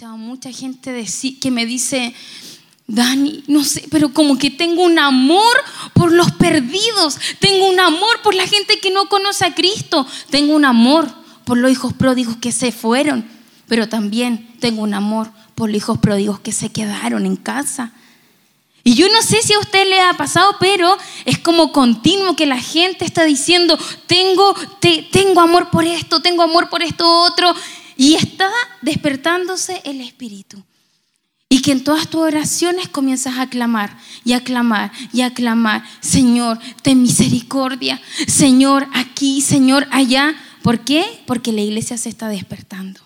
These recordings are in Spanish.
Mucha gente que me dice, Dani, no sé, pero como que tengo un amor por los perdidos, tengo un amor por la gente que no conoce a Cristo, tengo un amor por los hijos pródigos que se fueron, pero también tengo un amor por los hijos pródigos que se quedaron en casa. Y yo no sé si a usted le ha pasado, pero es como continuo que la gente está diciendo, tengo, tengo amor por esto, tengo amor por esto otro, y está despertándose el Espíritu. Y que en todas tus oraciones comienzas a clamar y a clamar y a clamar, Señor, ten misericordia, Señor, aquí, Señor, allá. ¿Por qué? Porque la iglesia se está despertando.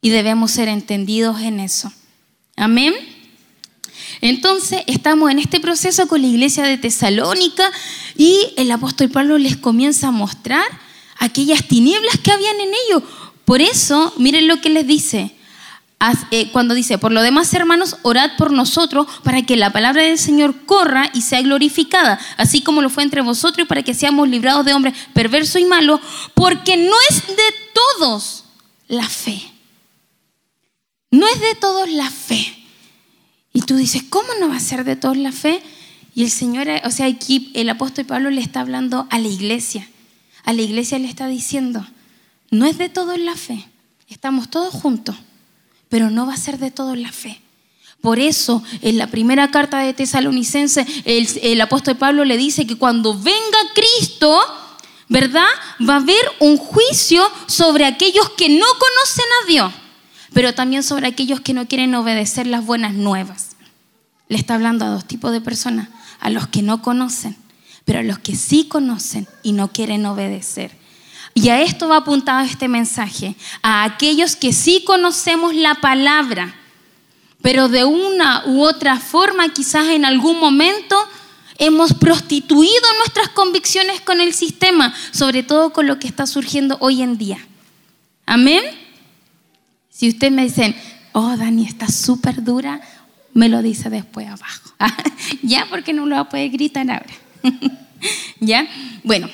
Y debemos ser entendidos en eso. Amén. Entonces estamos en este proceso con la iglesia de Tesalónica y el apóstol Pablo les comienza a mostrar aquellas tinieblas que habían en ellos. Por eso, miren lo que les dice. Eh, cuando dice, por lo demás, hermanos, orad por nosotros para que la palabra del Señor corra y sea glorificada, así como lo fue entre vosotros, y para que seamos librados de hombres perversos y malos, porque no es de todos la fe. No es de todos la fe. Y tú dices, ¿cómo no va a ser de todos la fe? Y el Señor, o sea, aquí el apóstol Pablo le está hablando a la iglesia. A la iglesia le está diciendo, no es de todos la fe, estamos todos juntos, pero no va a ser de todos la fe. Por eso, en la primera carta de Tesalonicense, el, el apóstol Pablo le dice que cuando venga Cristo, ¿verdad? Va a haber un juicio sobre aquellos que no conocen a Dios, pero también sobre aquellos que no quieren obedecer las buenas nuevas. Le está hablando a dos tipos de personas, a los que no conocen, pero a los que sí conocen y no quieren obedecer. Y a esto va apuntado este mensaje, a aquellos que sí conocemos la palabra, pero de una u otra forma, quizás en algún momento, hemos prostituido nuestras convicciones con el sistema, sobre todo con lo que está surgiendo hoy en día. Amén. Si usted me dicen, oh Dani, está súper dura, me lo dice después abajo. ya, porque no lo va a poder gritar ahora. ya, bueno,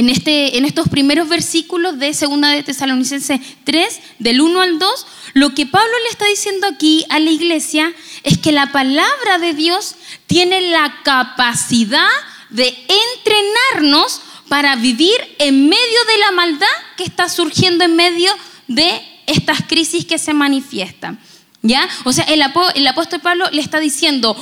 en, este, en estos primeros versículos de Segunda de Tesalonicenses 3, del 1 al 2, lo que Pablo le está diciendo aquí a la iglesia es que la palabra de Dios tiene la capacidad de entrenarnos para vivir en medio de la maldad que está surgiendo en medio de estas crisis que se manifiestan. ¿Ya? O sea, el, apóstol Pablo le está diciendo,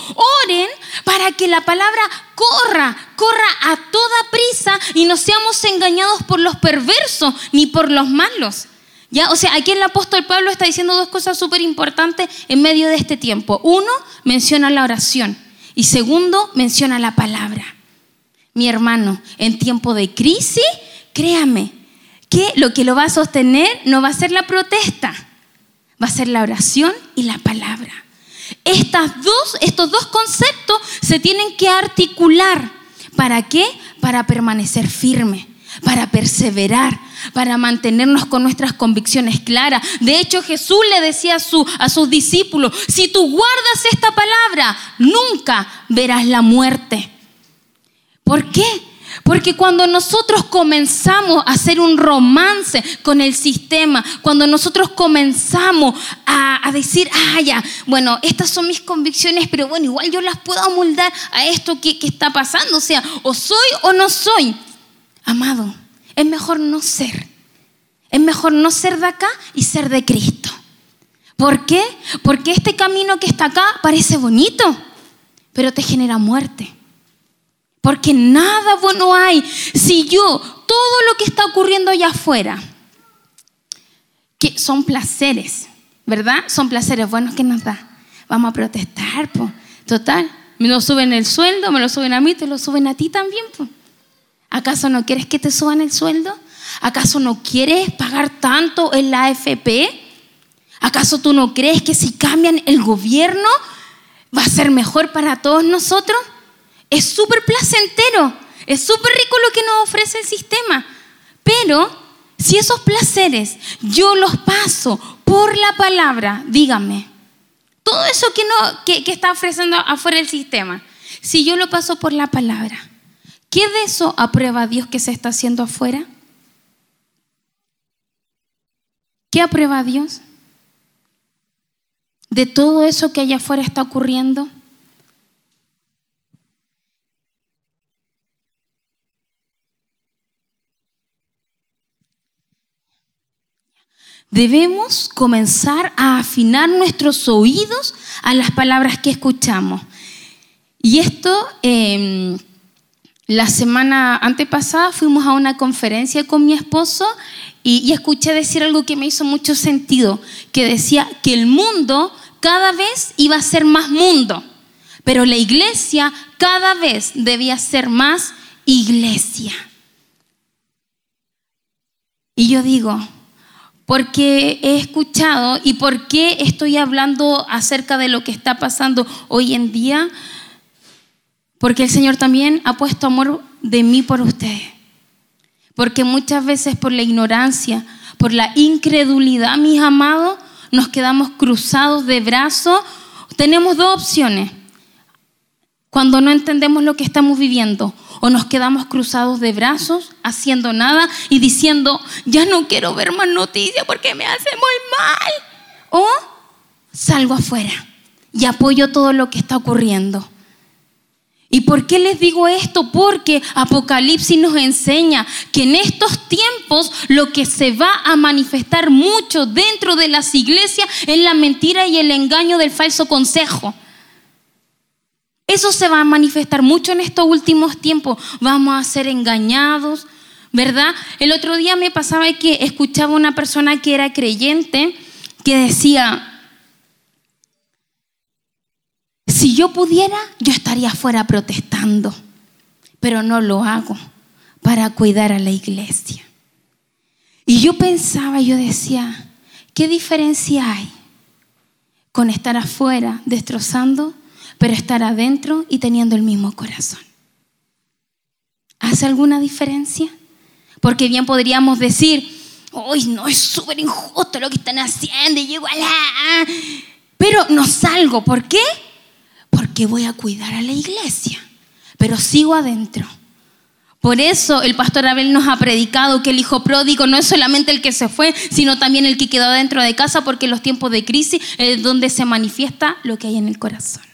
oren para que la palabra corra, corra a toda prisa y no seamos engañados por los perversos ni por los malos. ¿Ya? O sea, aquí el apóstol Pablo está diciendo dos cosas súper importantes en medio de este tiempo. Uno, menciona la oración y segundo, menciona la palabra. Mi hermano, en tiempo de crisis, créame que lo que lo va a sostener no va a ser la protesta va a ser la oración y la palabra. Estas dos, estos dos conceptos se tienen que articular. ¿Para qué? Para permanecer firme, para perseverar, para mantenernos con nuestras convicciones claras. De hecho, Jesús le decía a, su, a sus discípulos, si tú guardas esta palabra, nunca verás la muerte. ¿Por qué? Porque cuando nosotros comenzamos a hacer un romance con el sistema, cuando nosotros comenzamos a, decir, ah, ya, bueno, estas son mis convicciones, pero bueno, igual yo las puedo amoldar a esto que, que está pasando, o sea, o soy o no soy. Amado, es mejor no ser. Es mejor no ser de acá y ser de Cristo. ¿Por qué? Porque este camino que está acá parece bonito, pero te genera muerte. Porque nada bueno hay si yo, todo lo que está ocurriendo allá afuera, que son placeres, ¿verdad? Son placeres buenos que nos da. Vamos a protestar, pues. Total, me lo suben el sueldo, me lo suben a mí, te lo suben a ti también, pues. ¿Acaso no quieres que te suban el sueldo? ¿Acaso no quieres pagar tanto en la AFP? ¿Acaso tú no crees que si cambian el gobierno va a ser mejor para todos nosotros? Es súper placentero, es súper rico lo que nos ofrece el sistema. Pero si esos placeres yo los paso por la palabra, dígame, todo eso que, no, que, está ofreciendo afuera el sistema, si yo lo paso por la palabra, ¿qué de eso aprueba Dios que se está haciendo afuera? ¿Qué aprueba Dios? de todo eso que allá afuera está ocurriendo? Debemos comenzar a afinar nuestros oídos a las palabras que escuchamos. Y esto, em, la semana antepasada fuimos a una conferencia con mi esposo y, y escuché decir algo que me hizo mucho sentido, que decía que el mundo cada vez iba a ser más mundo, pero la iglesia cada vez debía ser más iglesia. Y yo digo, porque he escuchado y por qué estoy hablando acerca de lo que está pasando hoy en día, porque el Señor también ha puesto amor de mí por ustedes. Porque muchas veces por la ignorancia, por la incredulidad, mis amados, nos quedamos cruzados de brazos. Tenemos dos opciones cuando no entendemos lo que estamos viviendo o nos quedamos cruzados de brazos haciendo nada y diciendo, ya no quiero ver más noticias porque me hace muy mal. O salgo afuera y apoyo todo lo que está ocurriendo. ¿Y por qué les digo esto? Porque Apocalipsis nos enseña que en estos tiempos lo que se va a manifestar mucho dentro de las iglesias es la mentira y el engaño del falso consejo. Eso se va a manifestar mucho en estos últimos tiempos. Vamos a ser engañados, ¿verdad? El otro día me pasaba que escuchaba una persona que era creyente que decía, si yo pudiera, yo estaría afuera protestando, pero no lo hago para cuidar a la iglesia. Y yo pensaba, yo decía, ¿qué diferencia hay con estar afuera destrozando pero estar adentro y teniendo el mismo corazón. ¿Hace alguna diferencia? Porque bien podríamos decir, hoy no es súper injusto lo que están haciendo y igual, pero no salgo. ¿Por qué? Porque voy a cuidar a la iglesia, pero sigo adentro. Por eso el pastor Abel nos ha predicado que el hijo pródigo no es solamente el que se fue, sino también el que quedó dentro de casa, porque en los tiempos de crisis es donde se manifiesta lo que hay en el corazón.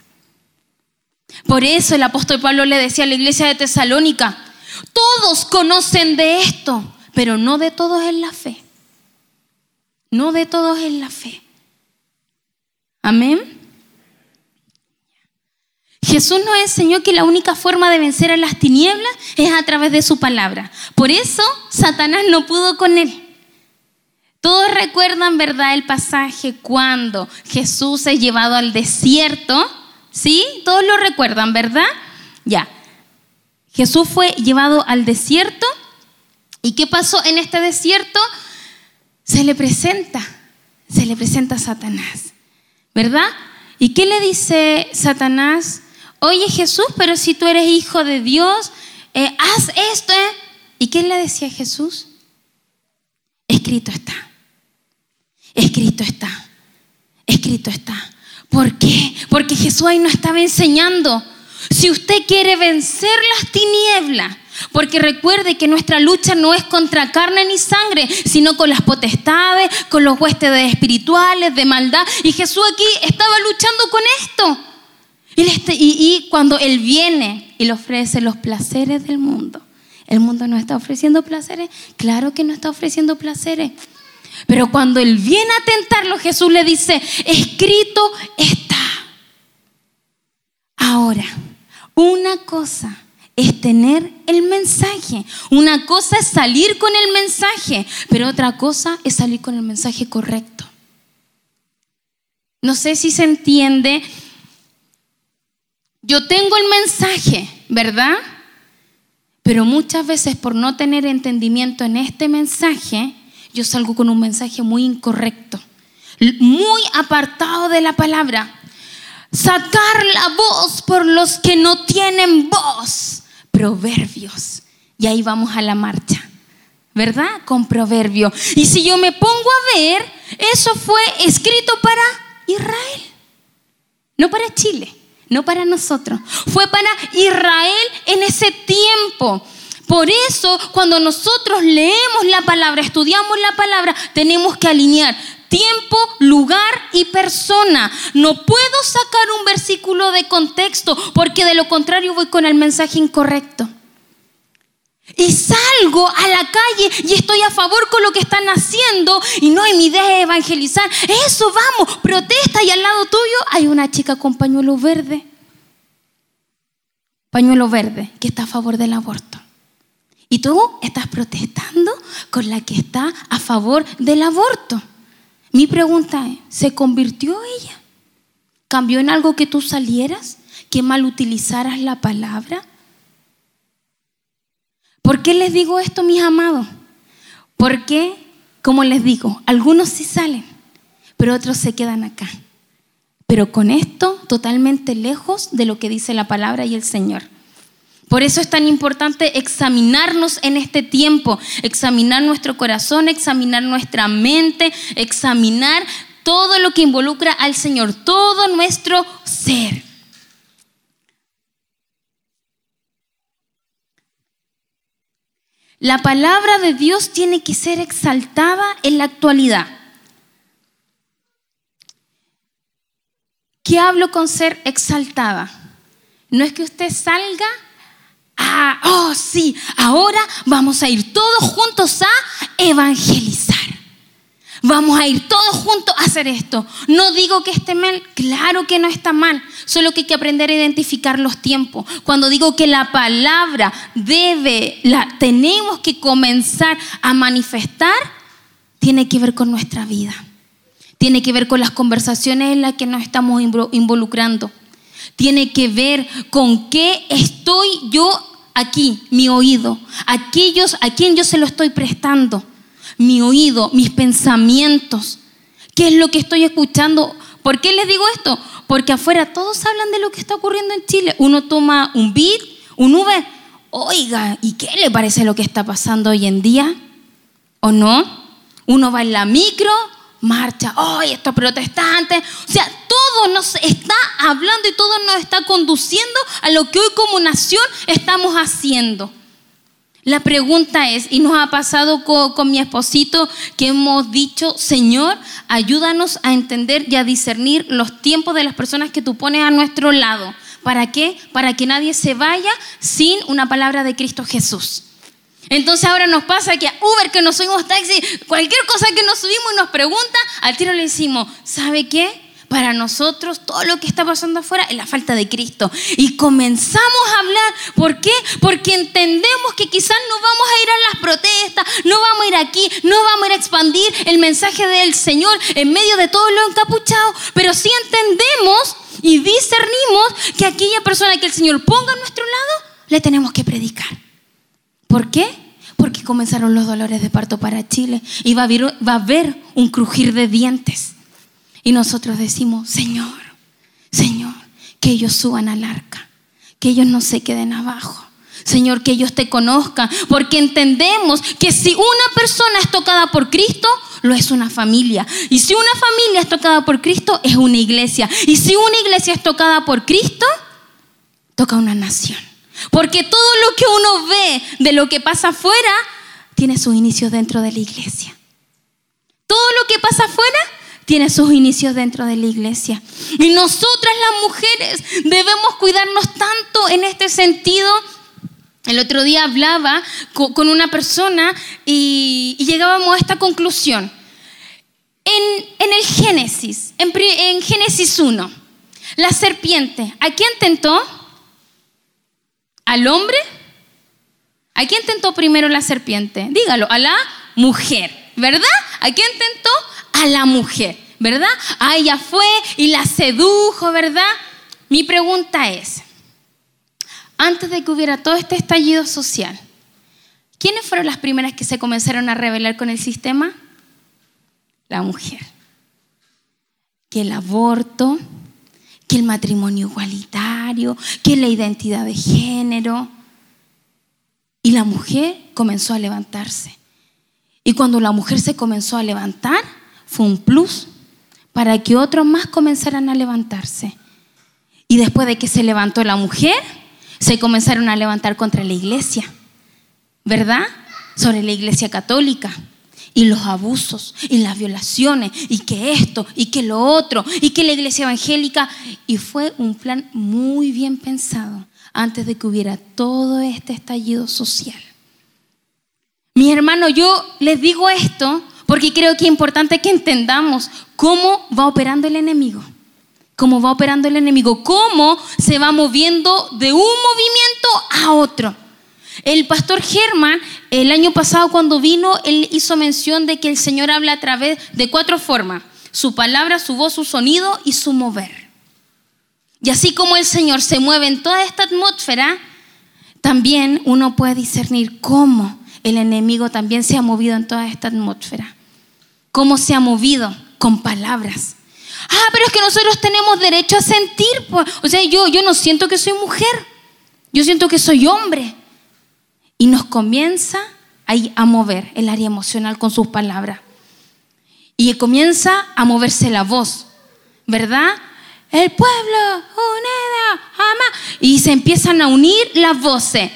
Por eso el apóstol Pablo le decía a la iglesia de Tesalónica, todos conocen de esto, pero no de todos en la fe. No de todos en la fe. Amén. Jesús nos enseñó que la única forma de vencer a las tinieblas es a través de su palabra. Por eso Satanás no pudo con él. Todos recuerdan, ¿verdad?, el pasaje cuando Jesús es llevado al desierto ¿Sí? Todos lo recuerdan, ¿verdad? Ya. Jesús fue llevado al desierto. ¿Y qué pasó en este desierto? Se le presenta, se le presenta a Satanás, ¿verdad? ¿Y qué le dice Satanás? Oye Jesús, pero si tú eres hijo de Dios, eh, haz esto. ¿eh? ¿Y qué le decía Jesús? Escrito está, escrito está, escrito está. ¿Por qué? Porque Jesús ahí no estaba enseñando. Si usted quiere vencer las tinieblas, porque recuerde que nuestra lucha no es contra carne ni sangre, sino con las potestades, con los huéspedes espirituales de maldad. Y Jesús aquí estaba luchando con esto. Y, cuando Él viene y le ofrece los placeres del mundo, ¿el mundo no está ofreciendo placeres? Claro que no está ofreciendo placeres. Pero cuando él viene a tentarlo, Jesús le dice, escrito está. Ahora, una cosa es tener el mensaje, una cosa es salir con el mensaje, pero otra cosa es salir con el mensaje correcto. No sé si se entiende. Yo tengo el mensaje, ¿verdad? Pero muchas veces por no tener entendimiento en este mensaje, yo salgo con un mensaje muy incorrecto, muy apartado de la palabra. Sacar la voz por los que no tienen voz. Proverbios. Y ahí vamos a la marcha. ¿Verdad? Con proverbio. Y si yo me pongo a ver, eso fue escrito para Israel. No para Chile, no para nosotros. Fue para Israel en ese tiempo. Por eso, cuando nosotros leemos la palabra, estudiamos la palabra, tenemos que alinear tiempo, lugar y persona. No puedo sacar un versículo de contexto porque de lo contrario voy con el mensaje incorrecto. Y salgo a la calle y estoy a favor con lo que están haciendo y no hay mi idea de evangelizar. Eso, vamos, protesta y al lado tuyo hay una chica con pañuelo verde. Pañuelo verde que está a favor del aborto. Y tú estás protestando con la que está a favor del aborto. Mi pregunta es, ¿se convirtió ella? ¿Cambió en algo que tú salieras? ¿Que mal utilizaras la palabra? ¿Por qué les digo esto, mis amados? Porque, como les digo, algunos sí salen, pero otros se quedan acá. Pero con esto totalmente lejos de lo que dice la palabra y el Señor. Por eso es tan importante examinarnos en este tiempo, examinar nuestro corazón, examinar nuestra mente, examinar todo lo que involucra al Señor, todo nuestro ser. La palabra de Dios tiene que ser exaltada en la actualidad. ¿Qué hablo con ser exaltada? No es que usted salga a, oh sí, ahora vamos a ir todos juntos a evangelizar. Vamos a ir todos juntos a hacer esto. No digo que esté mal, claro que no está mal, solo que hay que aprender a identificar los tiempos. Cuando digo que la palabra debe, la tenemos que comenzar a manifestar, tiene que ver con nuestra vida. Tiene que ver con las conversaciones en las que nos estamos involucrando. Tiene que ver con qué estoy yo aquí, mi oído, aquellos a quien yo se lo estoy prestando mi oído, mis pensamientos. ¿Qué es lo que estoy escuchando? ¿Por qué les digo esto? Porque afuera todos hablan de lo que está ocurriendo en Chile. Uno toma un beat, un Uber. Oiga, ¿y qué le parece lo que está pasando hoy en día? ¿O no? Uno va en la micro, marcha, ¡ay, estos protestantes! O sea, todo nos está hablando y todo nos está conduciendo a lo que hoy como nación estamos haciendo. La pregunta es, y nos ha pasado con, mi esposito, que hemos dicho, Señor, ayúdanos a entender y a discernir los tiempos de las personas que tú pones a nuestro lado. ¿Para qué? Para que nadie se vaya sin una palabra de Cristo Jesús. Entonces ahora nos pasa que a Uber que nos subimos taxi, cualquier cosa que nos subimos y nos pregunta, al tiro le decimos, ¿sabe qué? para nosotros todo lo que está pasando afuera es la falta de Cristo. Y comenzamos a hablar, ¿por qué? Porque entendemos que quizás no vamos a ir a las protestas, no vamos a ir aquí, no vamos a ir a expandir el mensaje del Señor en medio de todo lo encapuchado, pero sí entendemos y discernimos que aquella persona que el Señor ponga a nuestro lado, le tenemos que predicar. ¿Por qué? Porque comenzaron los dolores de parto para Chile y va a haber, un crujir de dientes. Y nosotros decimos, Señor, Señor, que ellos suban al arca, que ellos no se queden abajo. Señor, que ellos te conozcan, porque entendemos que si una persona es tocada por Cristo, lo es una familia. Y si una familia es tocada por Cristo, es una iglesia. Y si una iglesia es tocada por Cristo, toca una nación. Porque todo lo que uno ve de lo que pasa afuera, tiene sus inicios dentro de la iglesia. Todo lo que pasa afuera tiene sus inicios dentro de la iglesia. Y nosotras las mujeres debemos cuidarnos tanto en este sentido. El otro día hablaba con una persona y, llegábamos a esta conclusión. En, el Génesis, en, en Génesis 1, la serpiente, ¿a quién tentó? ¿Al hombre? ¿A quién tentó primero la serpiente? Dígalo, a la mujer, ¿verdad? ¿A quién tentó? a la mujer, ¿verdad? A ella fue y la sedujo, ¿verdad? Mi pregunta es, antes de que hubiera todo este estallido social, ¿quiénes fueron las primeras que se comenzaron a rebelar con el sistema? La mujer. Que el aborto, que el matrimonio igualitario, que la identidad de género. Y la mujer comenzó a levantarse. Y cuando la mujer se comenzó a levantar, fue un plus para que otros más comenzaran a levantarse. Y después de que se levantó la mujer, se comenzaron a levantar contra la iglesia, ¿verdad? Sobre la iglesia católica. Y los abusos y las violaciones y que esto y que lo otro y que la iglesia evangélica. Y fue un plan muy bien pensado antes de que hubiera todo este estallido social. Mis hermanos, yo les digo esto porque creo que es importante que entendamos cómo va operando el enemigo. Cómo va operando el enemigo, cómo se va moviendo de un movimiento a otro. El pastor Germán, el año pasado cuando vino, él hizo mención de que el Señor habla a través de cuatro formas. Su palabra, su voz, su sonido y su mover. Y así como el Señor se mueve en toda esta atmósfera, también uno puede discernir cómo el enemigo también se ha movido en toda esta atmósfera. Cómo se ha movido con palabras. Ah, pero es que nosotros tenemos derecho a sentir. Pues. O sea, yo, yo no siento que soy mujer. Yo siento que soy hombre y nos comienza ahí a mover el área emocional con sus palabras. Y comienza a moverse la voz, ¿verdad? El pueblo, unida, ama. Y se empiezan a unir las voces.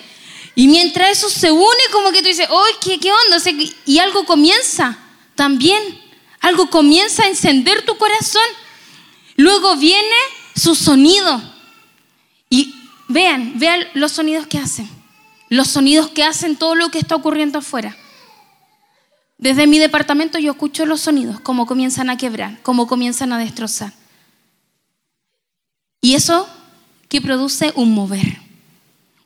Y mientras eso se une, como que tú dices, ¡ay, qué, qué onda! y algo comienza también. Algo comienza a encender tu corazón. Luego viene su sonido. Y vean, vean los sonidos que hacen los sonidos que hacen todo lo que está ocurriendo afuera. Desde mi departamento yo escucho los sonidos, cómo comienzan a quebrar, cómo comienzan a destrozar. Y eso que produce un mover,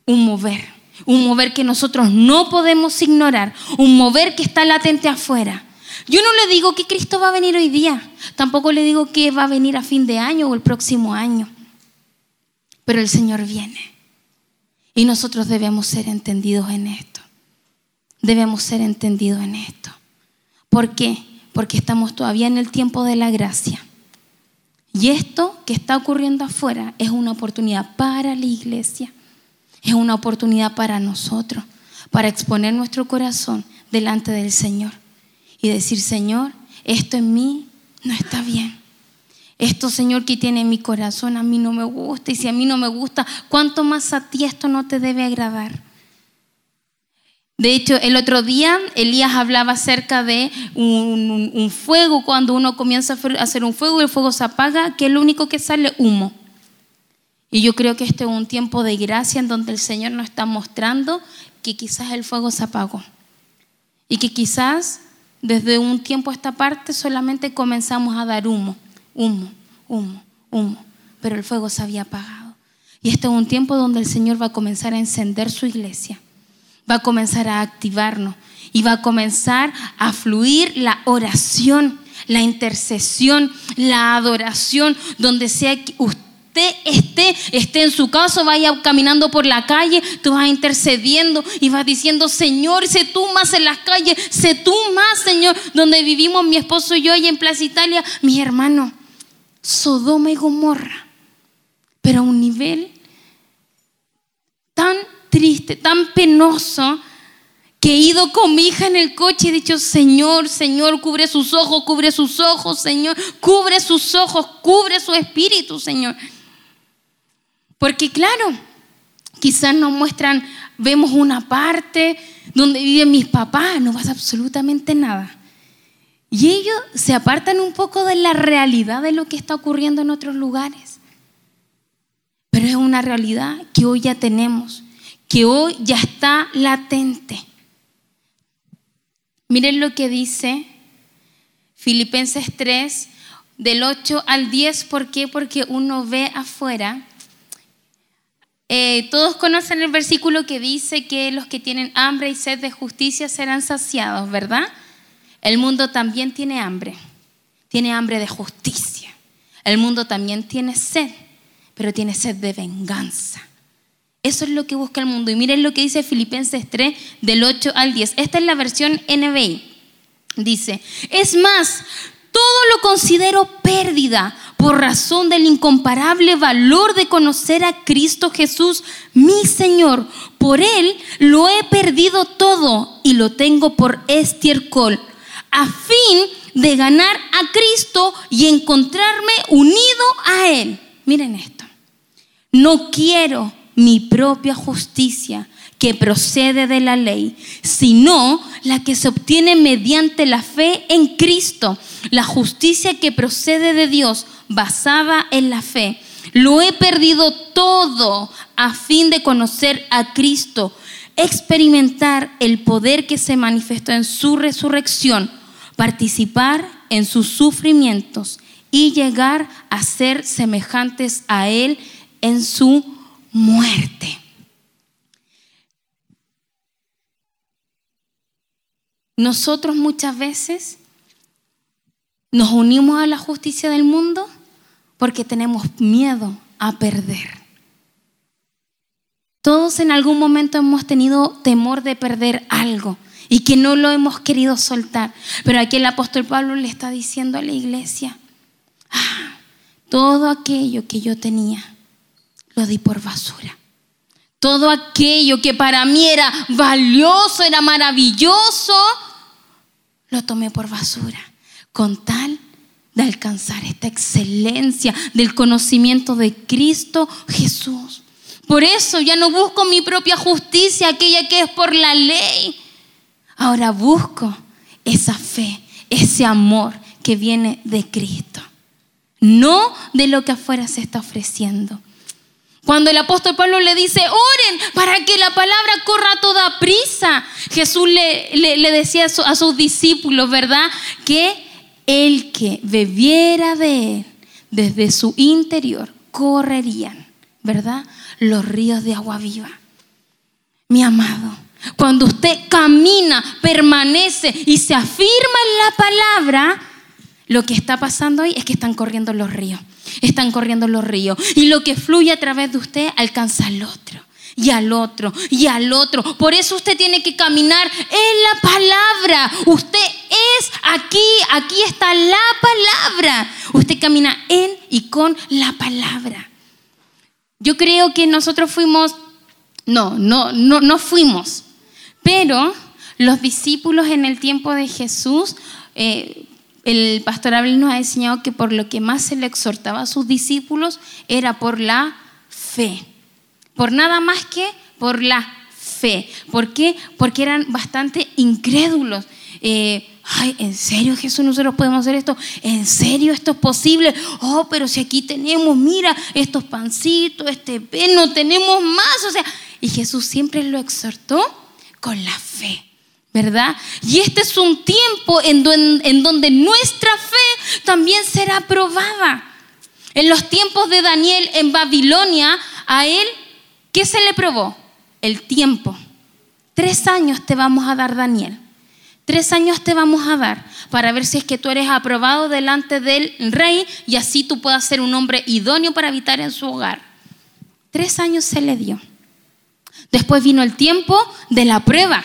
un mover, un mover que nosotros no podemos ignorar, un mover que está latente afuera. Yo no le digo que Cristo va a venir hoy día, tampoco le digo que va a venir a fin de año o el próximo año, pero el Señor viene. Y nosotros debemos ser entendidos en esto. Debemos ser entendidos en esto. ¿Por qué? Porque estamos todavía en el tiempo de la gracia. Y esto que está ocurriendo afuera es una oportunidad para la iglesia. Es una oportunidad para nosotros, para exponer nuestro corazón delante del Señor y decir, Señor, esto en mí no está bien. Esto, Señor, que tiene en mi corazón, a mí no me gusta. Y si a mí no me gusta, ¿cuánto más a ti esto no te debe agradar? De hecho, el otro día Elías hablaba acerca de un, fuego, cuando uno comienza a hacer un fuego y el fuego se apaga, que es lo único que sale humo. Y yo creo que este es un tiempo de gracia en donde el Señor nos está mostrando que quizás el fuego se apagó. Y que quizás desde un tiempo a esta parte solamente comenzamos a dar humo humo, humo, humo, pero el fuego se había apagado. Y este es un tiempo donde el Señor va a comenzar a encender su iglesia, va a comenzar a activarnos y va a comenzar a fluir la oración, la intercesión, la adoración, donde sea que usted esté, esté en su casa, vaya caminando por la calle, tú vas intercediendo y vas diciendo, Señor, sé tú más en las calles, sé tú más, Señor, donde vivimos mi esposo y yo allá en Plaza Italia, mis hermanos. Sodoma y Gomorra, pero a un nivel tan triste, tan penoso, que he ido con mi hija en el coche y he dicho, Señor, Señor, cubre sus ojos, cubre sus ojos, Señor, cubre sus ojos, cubre su espíritu, Señor. Porque claro, quizás nos muestran, vemos una parte donde viven mis papás, no pasa absolutamente nada. Y ellos se apartan un poco de la realidad de lo que está ocurriendo en otros lugares. Pero es una realidad que hoy ya tenemos, que hoy ya está latente. Miren lo que dice Filipenses 3, del 8 al 10. ¿Por qué? Porque uno ve afuera. Eh, todos conocen el versículo que dice que los que tienen hambre y sed de justicia serán saciados, ¿verdad? El mundo también tiene hambre, tiene hambre de justicia. El mundo también tiene sed, pero tiene sed de venganza. Eso es lo que busca el mundo. Y miren lo que dice Filipenses 3, del 8 al 10. Esta es la versión NBI. Dice, es más, todo lo considero pérdida por razón del incomparable valor de conocer a Cristo Jesús, mi Señor. Por Él lo he perdido todo y lo tengo por estiércol a fin de ganar a Cristo y encontrarme unido a Él. Miren esto. No quiero mi propia justicia que procede de la ley, sino la que se obtiene mediante la fe en Cristo, la justicia que procede de Dios basada en la fe. Lo he perdido todo a fin de conocer a Cristo, experimentar el poder que se manifestó en su resurrección, participar en sus sufrimientos y llegar a ser semejantes a Él en su muerte. Nosotros muchas veces nos unimos a la justicia del mundo porque tenemos miedo a perder. Todos en algún momento hemos tenido temor de perder algo y que no lo hemos querido soltar. Pero aquí el apóstol Pablo le está diciendo a la iglesia, ah, todo aquello que yo tenía, lo di por basura. Todo aquello que para mí era valioso, era maravilloso, lo tomé por basura, con tal de alcanzar esta excelencia del conocimiento de Cristo Jesús. Por eso ya no busco mi propia justicia, aquella que es por la ley. Ahora busco esa fe, ese amor que viene de Cristo, no de lo que afuera se está ofreciendo. Cuando el apóstol Pablo le dice, oren para que la palabra corra a toda prisa, Jesús le, decía a, a sus discípulos, ¿verdad? Que el que bebiera de él desde su interior correrían, ¿verdad? Los ríos de agua viva. Mi amado, cuando usted camina, permanece y se afirma en la palabra, lo que está pasando hoy es que están corriendo los ríos. Están corriendo los ríos. Y lo que fluye a través de usted alcanza al otro. Y al otro, y al otro. Por eso usted tiene que caminar en la palabra. Usted es aquí, aquí está la palabra. Usted camina en y con la palabra. Yo creo que nosotros fuimos, no, no, no, no fuimos, pero los discípulos en el tiempo de Jesús eh, el pastor Abel nos ha enseñado que por lo que más se le exhortaba a sus discípulos era por la fe. Por nada más que por la fe. ¿Por qué? Porque eran bastante incrédulos. Eh, ay, ¿en serio Jesús nosotros podemos hacer esto? ¿En serio esto es posible? Oh, pero si aquí tenemos, mira, estos pancitos, este no tenemos más. O sea, y Jesús siempre lo exhortó con la fe. ¿verdad? Y este es un tiempo en, donde nuestra fe también será probada. En los tiempos de Daniel en Babilonia, a él, ¿qué se le probó? El tiempo. Tres años te vamos a dar, Daniel. Tres años te vamos a dar para ver si es que tú eres aprobado delante del rey y así tú puedas ser un hombre idóneo para habitar en su hogar. Tres años se le dio. Después vino el tiempo de la prueba.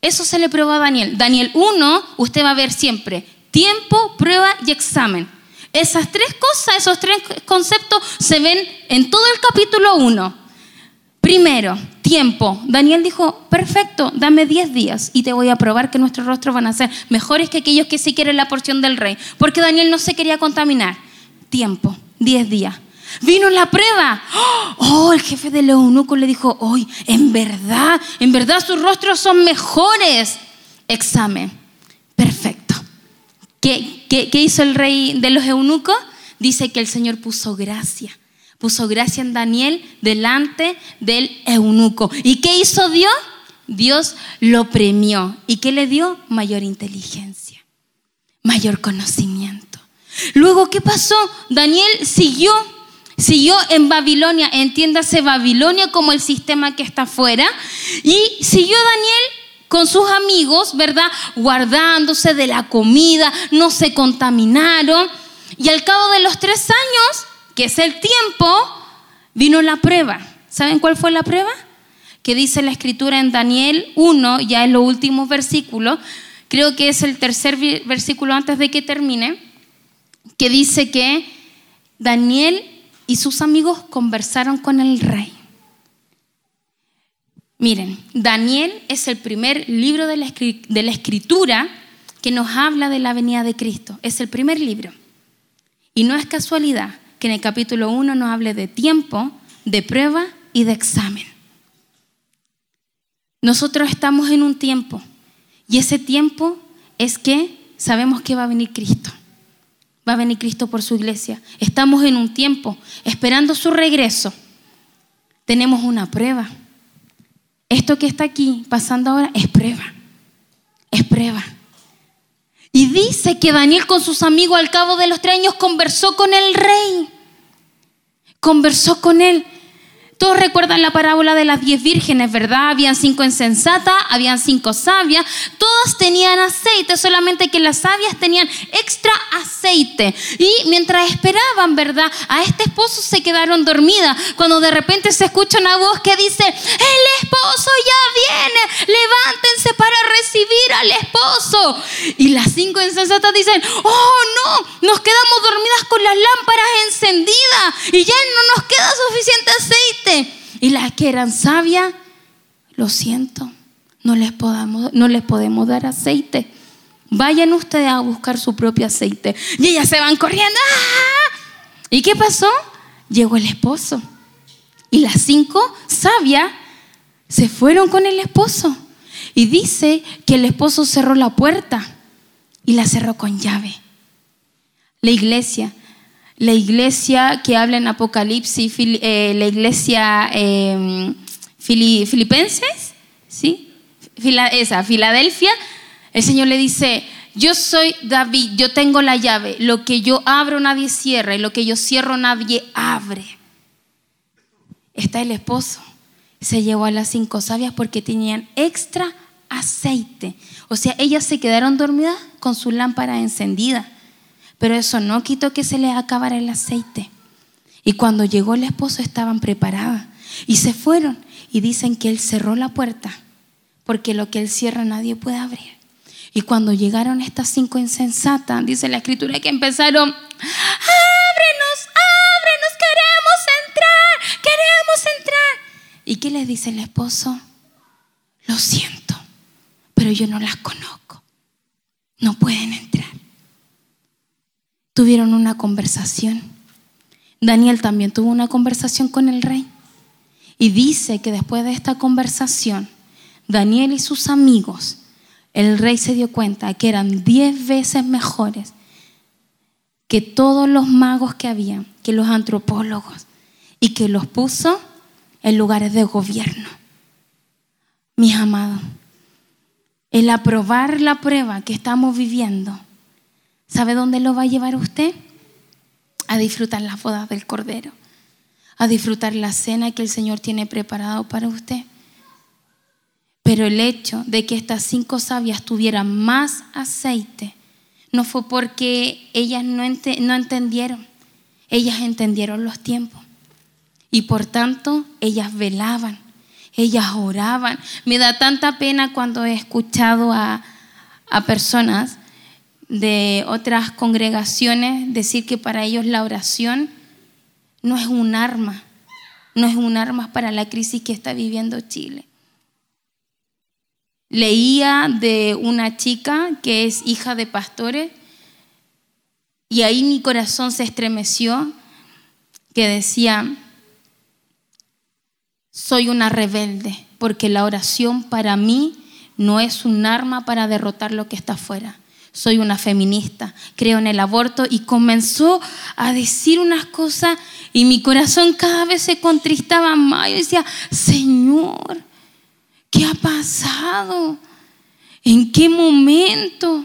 Eso se le probó a Daniel. Daniel 1, usted va a ver siempre tiempo, prueba y examen. Esas tres cosas, esos tres conceptos se ven en todo el capítulo 1. Primero, tiempo. Daniel dijo, perfecto, dame 10 días y te voy a probar que nuestros rostros van a ser mejores que aquellos que sí quieren la porción del rey. Porque Daniel no se quería contaminar. Tiempo, 10 días. Vino la prueba. Oh, el jefe del eunuco le dijo, hoy, en verdad, en verdad sus rostros son mejores. Examen. Perfecto. ¿Qué, qué, hizo el rey de los eunucos? Dice que el Señor puso gracia. Puso gracia en Daniel delante del eunuco. ¿Y qué hizo Dios? Dios lo premió. ¿Y qué le dio? Mayor inteligencia, mayor conocimiento. Luego, ¿qué pasó? Daniel siguió Siguió en Babilonia, entiéndase Babilonia como el sistema que está afuera. Y siguió Daniel con sus amigos, ¿verdad? Guardándose de la comida, no se contaminaron. Y al cabo de los tres años, que es el tiempo, vino la prueba. ¿Saben cuál fue la prueba? Que dice la escritura en Daniel 1, ya en los últimos versículos, creo que es el tercer versículo antes de que termine, que dice que Daniel y sus amigos conversaron con el rey. Miren, Daniel es el primer libro de la, escritura que nos habla de la venida de Cristo. Es el primer libro. Y no es casualidad que en el capítulo 1 nos hable de tiempo, de prueba y de examen. nosotros estamos en un tiempo y ese tiempo es que sabemos que va a venir Cristo. Va a venir Cristo por su iglesia. Estamos en un tiempo esperando su regreso. Tenemos una prueba. Esto que está aquí pasando ahora es prueba. Es prueba. Y dice que Daniel con sus amigos al cabo de los tres años conversó con el rey. Conversó con él. Todos recuerdan la parábola de las diez vírgenes, ¿verdad? Habían cinco insensatas, habían cinco sabias, todas tenían aceite, solamente que las sabias tenían extra aceite. Y mientras esperaban, ¿verdad? A este esposo se quedaron dormidas, cuando de repente se escucha una voz que dice, el esposo ya viene, levántense para recibir al esposo. Y las cinco insensatas dicen, oh no, nos quedamos las lámparas encendidas y ya no nos queda suficiente aceite. Y las que eran sabias, lo siento, no les, podamos, no les podemos dar aceite. Vayan ustedes a buscar su propio aceite. Y ellas se van corriendo. ¡Ah! ¿Y qué pasó? Llegó el esposo. Y las cinco sabias se fueron con el esposo. Y dice que el esposo cerró la puerta y la cerró con llave. La iglesia la iglesia que habla en Apocalipsis, eh, la iglesia em, filipenses, ¿sí? esa, Filadelfia, el Señor le dice, yo soy David, yo tengo la llave, lo que yo abro nadie cierra y lo que yo cierro nadie abre. Está el esposo, se llevó a las cinco sabias porque tenían extra aceite. O sea, ellas se quedaron dormidas con su lámpara encendida. Pero eso no quitó que se les acabara el aceite. Y cuando llegó el esposo estaban preparadas. Y se fueron. Y dicen que él cerró la puerta. Porque lo que él cierra nadie puede abrir. Y cuando llegaron estas cinco insensatas, dice la escritura que empezaron, ábrenos, ábrenos, queremos entrar, queremos entrar. ¿Y qué les dice el esposo? Lo siento, pero yo no las conozco. No pueden entrar tuvieron una conversación. Daniel también tuvo una conversación con el rey. Y dice que después de esta conversación, Daniel y sus amigos, el rey se dio cuenta que eran diez veces mejores que todos los magos que había, que los antropólogos, y que los puso en lugares de gobierno. Mis amados, el aprobar la prueba que estamos viviendo ¿Sabe dónde lo va a llevar usted? A disfrutar las bodas del Cordero, a disfrutar la cena que el Señor tiene preparado para usted. Pero el hecho de que estas cinco sabias tuvieran más aceite no fue porque ellas no, no entendieron, ellas entendieron los tiempos. Y por tanto, ellas velaban, ellas oraban. Me da tanta pena cuando he escuchado a, a personas de otras congregaciones decir que para ellos la oración no es un arma, no es un arma para la crisis que está viviendo Chile. Leía de una chica que es hija de pastores y ahí mi corazón se estremeció que decía, soy una rebelde porque la oración para mí no es un arma para derrotar lo que está afuera soy una feminista, creo en el aborto y comenzó a decir unas cosas y mi corazón cada vez se contristaba más. Yo decía, Señor, ¿qué ha pasado? ¿En qué momento?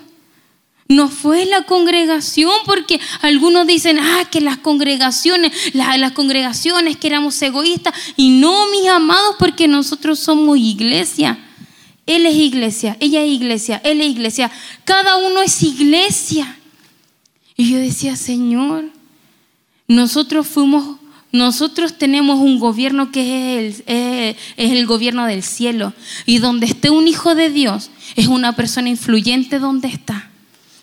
No fue la congregación, porque algunos dicen, ah, que las congregaciones, las congregaciones que éramos egoístas, y no, mis amados, porque nosotros somos iglesia. Él es iglesia, ella es iglesia, él es iglesia. Cada uno es iglesia. Y yo decía, Señor, nosotros fuimos, nosotros tenemos un gobierno que es el, gobierno del cielo. Y donde esté un hijo de Dios, es una persona influyente donde está.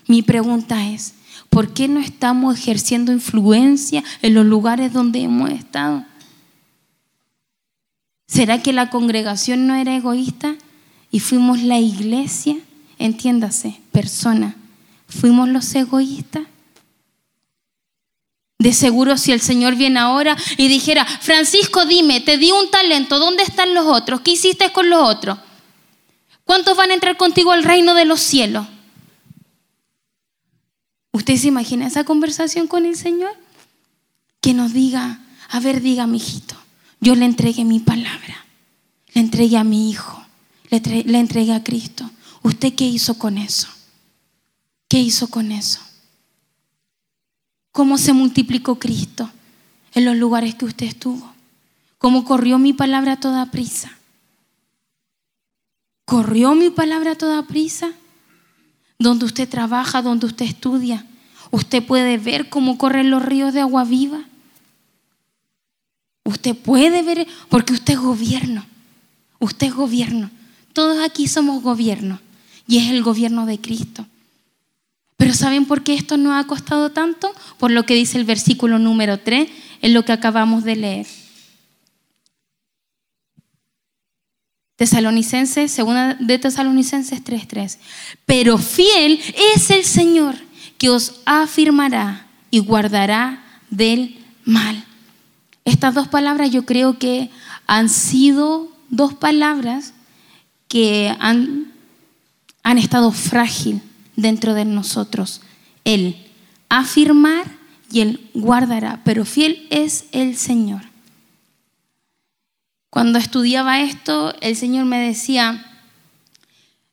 Mi pregunta es, ¿por qué no estamos ejerciendo influencia en los lugares donde hemos estado? ¿Será que la congregación no era egoísta? Y fuimos la iglesia, entiéndase, persona, fuimos los egoístas. De seguro si el Señor viene ahora y dijera, Francisco, dime, te di un talento, ¿dónde están los otros? ¿Qué hiciste con los otros? ¿Cuántos van a entrar contigo al reino de los cielos? ¿Usted se imagina esa conversación con el Señor? Que nos diga, a ver, diga, mi hijito, yo le entregué mi palabra, le entregué a mi hijo, le, entregué a Cristo. ¿Usted qué hizo con eso? ¿Qué hizo con eso? ¿Cómo se multiplicó Cristo en los lugares que usted estuvo? ¿Cómo corrió mi palabra a toda prisa? ¿Corrió mi palabra a toda prisa? Donde usted trabaja, donde usted estudia, usted puede ver cómo corren los ríos de agua viva. Usted puede ver, porque usted es gobierno. Usted es gobierno. Todos aquí somos gobierno. Y es el gobierno de Cristo. Pero ¿saben por qué esto nos ha costado tanto? Por lo que dice el versículo número 3, en lo que acabamos de leer. Tesalonicenses, segunda de Tesalonicenses 3:3. Pero fiel es el Señor que os afirmará y guardará del mal. Estas dos palabras yo creo que han sido dos palabras que han, han estado frágil dentro de nosotros. El afirmar y el guardará, pero fiel es el Señor. Cuando estudiaba esto, el Señor me decía,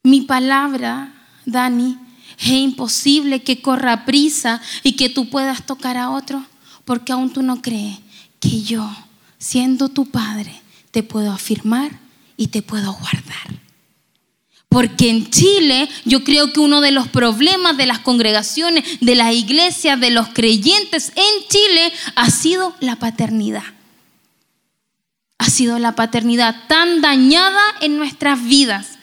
mi palabra, Dani, es imposible que corra prisa y que tú puedas tocar a otro, porque aún tú no crees que yo, siendo tu padre, te puedo afirmar y te puedo guardar. Porque en Chile yo creo que uno de los problemas de las congregaciones, de las iglesias, de los creyentes en Chile ha sido la paternidad ha sido la paternidad tan dañada en nuestras vidas.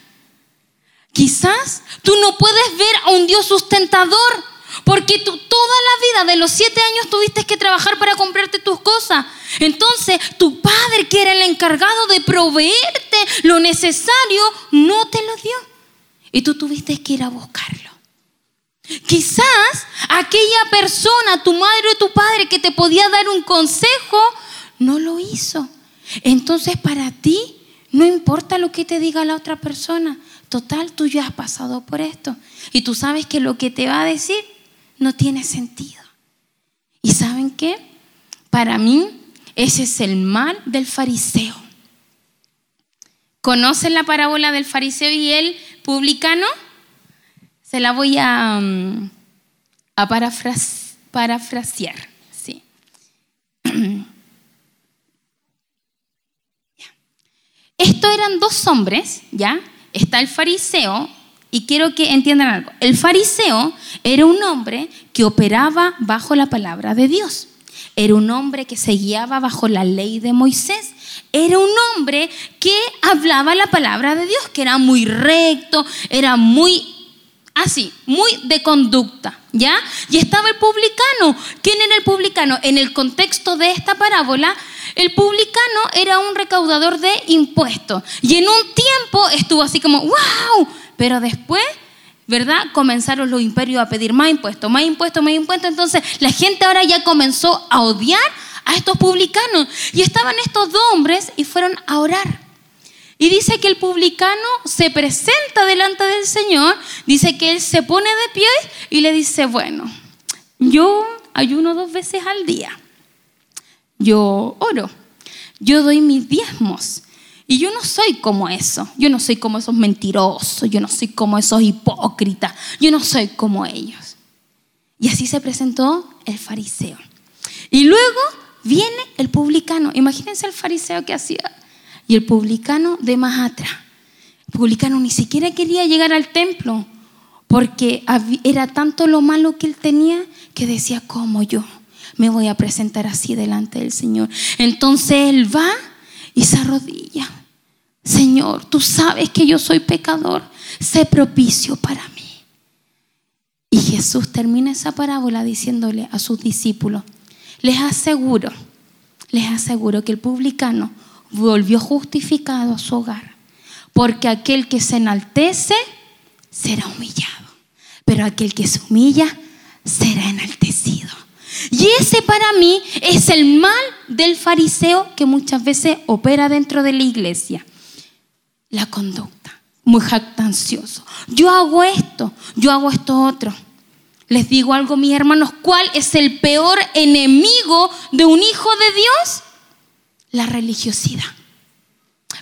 Quizás tú no puedes ver a un Dios sustentador porque tú toda la vida de los siete años tuviste que trabajar para comprarte tus cosas. Entonces tu padre, que era el encargado de proveerte lo necesario, no te lo dio. Y tú tuviste que ir a buscarlo. Quizás aquella persona, tu madre o tu padre, que te podía dar un consejo, no lo hizo. Entonces para ti no importa lo que te diga la otra persona. Total, tú ya has pasado por esto. Y tú sabes que lo que te va a decir no tiene sentido. ¿Y saben qué? Para mí, ese es el mal del fariseo. ¿Conocen la parábola del fariseo y el publicano? Se la voy a, mm, a parafrasear. Sí. Estos eran dos hombres, ¿ya? Está el fariseo, y quiero que entiendan algo. El fariseo era un hombre que operaba bajo la palabra de Dios. Era un hombre que se guiaba bajo la ley de Moisés. Era un hombre que hablaba la palabra de Dios, que era muy recto, era muy así, muy de conducta, ¿ya? Y estaba el publicano. ¿Quién era el publicano? En el contexto de esta parábola, el publicano era un recaudador de impuestos. Y en un tiempo estuvo así como, wow, pero después... ¿Verdad? Comenzaron los imperios a pedir más impuestos, más impuestos, más impuestos. Entonces la gente ahora ya comenzó a odiar a estos publicanos. Y estaban estos dos hombres y fueron a orar. Y dice que el publicano se presenta delante del Señor, dice que él se pone de pie y le dice, bueno, yo ayuno dos veces al día yo oro, yo doy mis diezmos. Y yo no soy como eso, yo no soy como esos mentirosos, yo no soy como esos hipócritas, yo no soy como ellos. Y así se presentó el fariseo. Y luego viene el publicano. Imagínense el fariseo que hacía. Y el publicano de más atrás. El publicano ni siquiera quería llegar al templo porque era tanto lo malo que él tenía que decía, como yo? me voy a presentar así delante del Señor. Entonces Él va y se arrodilla. Señor, tú sabes que yo soy pecador, sé propicio para mí. Y Jesús termina esa parábola diciéndole a sus discípulos, les aseguro, les aseguro que el publicano volvió justificado a su hogar, porque aquel que se enaltece será humillado, pero aquel que se humilla será enaltecido. Y ese para mí es el mal del fariseo que muchas veces opera dentro de la iglesia. La conducta. muy jactancioso. Yo hago esto, yo hago esto otro. Les digo algo, mis hermanos, ¿cuál es el peor enemigo de un hijo de Dios? La religiosidad.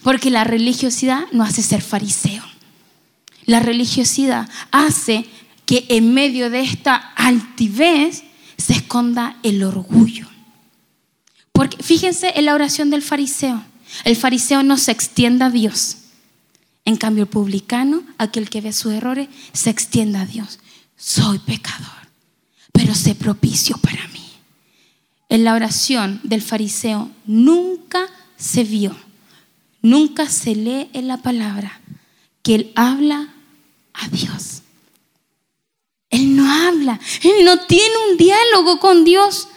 Porque la religiosidad no hace ser fariseo. La religiosidad hace que en medio de esta altivez se esconda el orgullo. Porque fíjense en la oración del fariseo. El fariseo no se extiende a Dios. En cambio, el publicano, aquel que ve sus errores, se extiende a Dios. Soy pecador, pero sé propicio para mí. En la oración del fariseo nunca se vio, nunca se lee en la palabra que él habla a Dios. Él no habla, él no tiene un diálogo con Dios.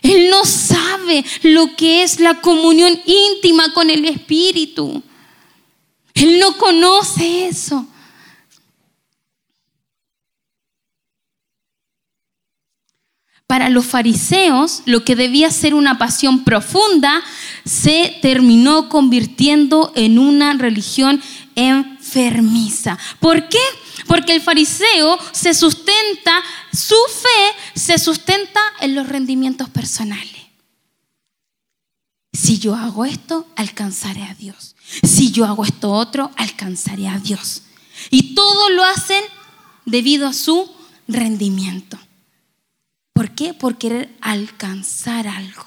Él no sabe lo que es la comunión íntima con el Espíritu. Él no conoce eso. Para los fariseos, lo que debía ser una pasión profunda se terminó convirtiendo en una religión enfermiza. ¿Por qué? Porque el fariseo se sustenta, su fe se sustenta en los rendimientos personales. Si yo hago esto, alcanzaré a Dios. Si yo hago esto otro, alcanzaré a Dios. Y todo lo hacen debido a su rendimiento. ¿Por qué? Por querer alcanzar algo.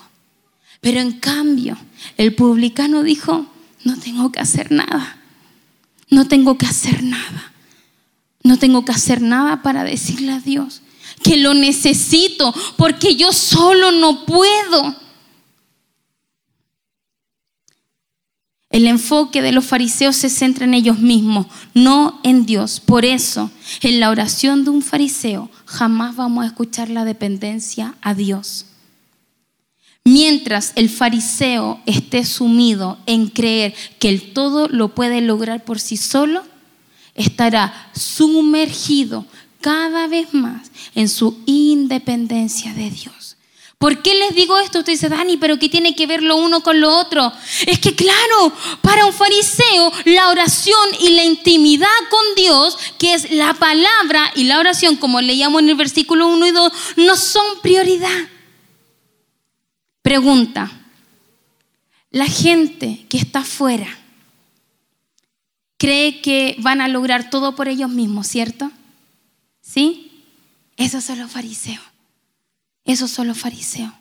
Pero en cambio, el publicano dijo, no tengo que hacer nada. No tengo que hacer nada. No tengo que hacer nada para decirle a Dios que lo necesito porque yo solo no puedo. El enfoque de los fariseos se centra en ellos mismos, no en Dios. Por eso, en la oración de un fariseo jamás vamos a escuchar la dependencia a Dios. Mientras el fariseo esté sumido en creer que el todo lo puede lograr por sí solo, estará sumergido cada vez más en su independencia de Dios. ¿Por qué les digo esto? Usted dice, Dani, pero ¿qué tiene que ver lo uno con lo otro? Es que claro, para un fariseo la oración y la intimidad con Dios, que es la palabra y la oración, como leíamos en el versículo 1 y 2, no son prioridad. Pregunta, la gente que está afuera, cree que van a lograr todo por ellos mismos, ¿cierto? ¿Sí? Esos son los fariseos. Esos son los fariseos.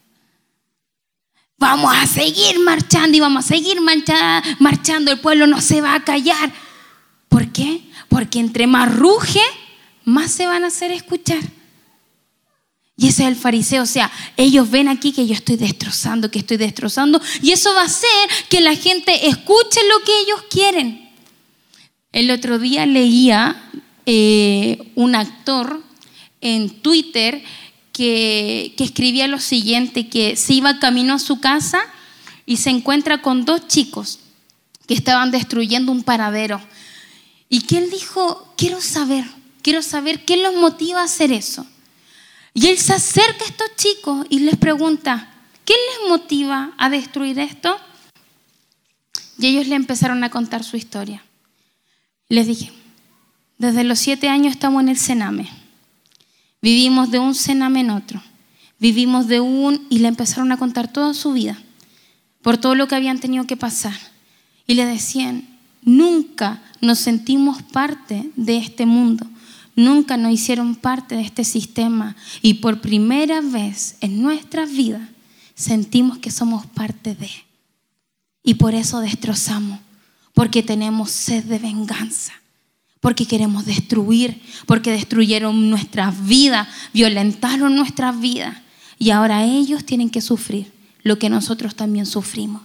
Vamos a seguir marchando y vamos a seguir marchando. El pueblo no se va a callar. ¿Por qué? Porque entre más ruge, más se van a hacer escuchar. Y ese es el fariseo, o sea, ellos ven aquí que yo estoy destrozando, que estoy destrozando, y eso va a hacer que la gente escuche lo que ellos quieren. El otro día leía eh, un actor en Twitter que, escribía lo siguiente, que se iba camino a su casa y se encuentra con dos chicos que estaban destruyendo un paradero. Y que él dijo, quiero saber, quiero saber qué los motiva a hacer eso. Y él se acerca a estos chicos y les pregunta, ¿qué les motiva a destruir esto? Y ellos le empezaron a contar su historia. Les dije, desde los siete años estamos en el Sename. Vivimos de un Sename en otro. Vivimos de un... Y le empezaron a contar toda su vida, por todo lo que habían tenido que pasar. Y le decían, nunca nos sentimos parte de este mundo. Nunca nos hicieron parte de este sistema. Y por primera vez en nuestra vida sentimos que somos parte de. Y por eso destrozamos porque tenemos sed de venganza, porque queremos destruir, porque destruyeron nuestras vidas, violentaron nuestras vidas y ahora ellos tienen que sufrir lo que nosotros también sufrimos.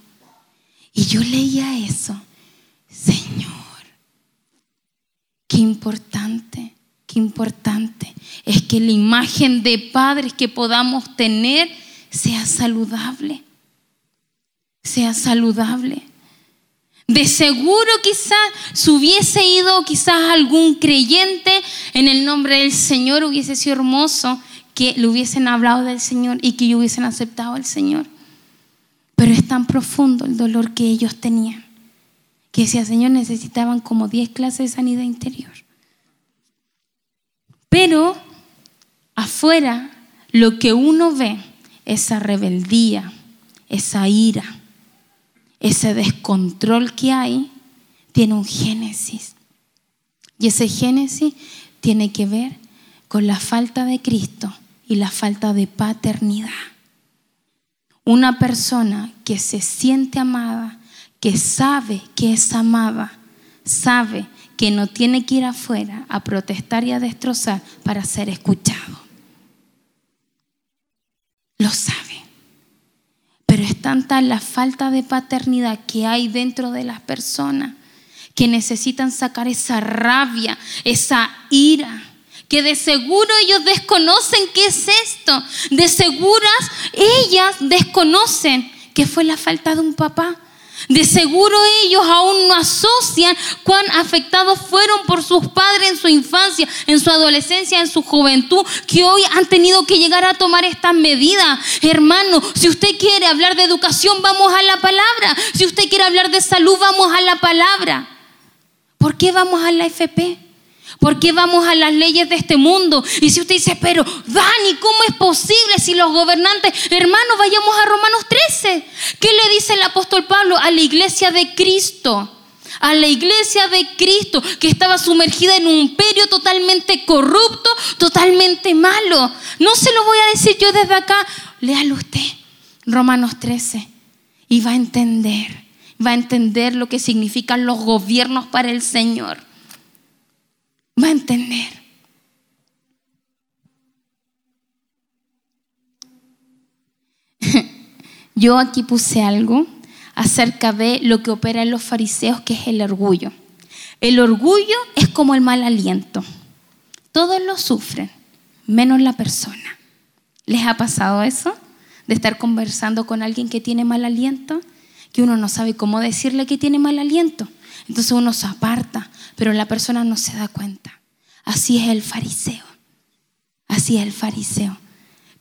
Y yo leía eso, Señor, qué importante, qué importante es que la imagen de padres que podamos tener sea saludable, sea saludable. De seguro quizás si hubiese ido quizás algún creyente en el nombre del Señor hubiese sido hermoso que le hubiesen hablado del Señor y que hubiesen aceptado al Señor. Pero es tan profundo el dolor que ellos tenían que decía, Señor, necesitaban como 10 clases de sanidad interior. Pero afuera lo que uno ve, esa rebeldía, esa ira, ese descontrol que hay, tiene un génesis. Y ese génesis tiene que ver con la falta de Cristo y la falta de paternidad. Una persona que se siente amada, que sabe que es amada, sabe que no tiene que ir afuera a protestar y a destrozar para ser escuchado. Lo sabe. Pero es tanta la falta de paternidad que hay dentro de las personas que necesitan sacar esa rabia, esa ira, que de seguro ellos desconocen qué es esto, de seguras ellas desconocen que fue la falta de un papá. De seguro ellos aún no asocian cuán afectados fueron por sus padres en su infancia, en su adolescencia, en su juventud, que hoy han tenido que llegar a tomar estas medidas. Hermano, si usted quiere hablar de educación, vamos a la palabra. Si usted quiere hablar de salud, vamos a la palabra. ¿Por qué vamos a la FP? ¿Por qué vamos a las leyes de este mundo? Y si usted dice, pero Dani, ¿cómo es posible si los gobernantes, hermanos, vayamos a Romanos 13? ¿Qué le dice el apóstol Pablo a la iglesia de Cristo? A la iglesia de Cristo que estaba sumergida en un imperio totalmente corrupto, totalmente malo. No se lo voy a decir yo desde acá. Léalo usted, Romanos 13, y va a entender, va a entender lo que significan los gobiernos para el Señor va a entender. Yo aquí puse algo acerca de lo que opera en los fariseos, que es el orgullo. El orgullo es como el mal aliento. Todos lo sufren, menos la persona. ¿Les ha pasado eso? De estar conversando con alguien que tiene mal aliento, que uno no sabe cómo decirle que tiene mal aliento. Entonces uno se aparta, pero la persona no se da cuenta. Así es el fariseo. Así es el fariseo.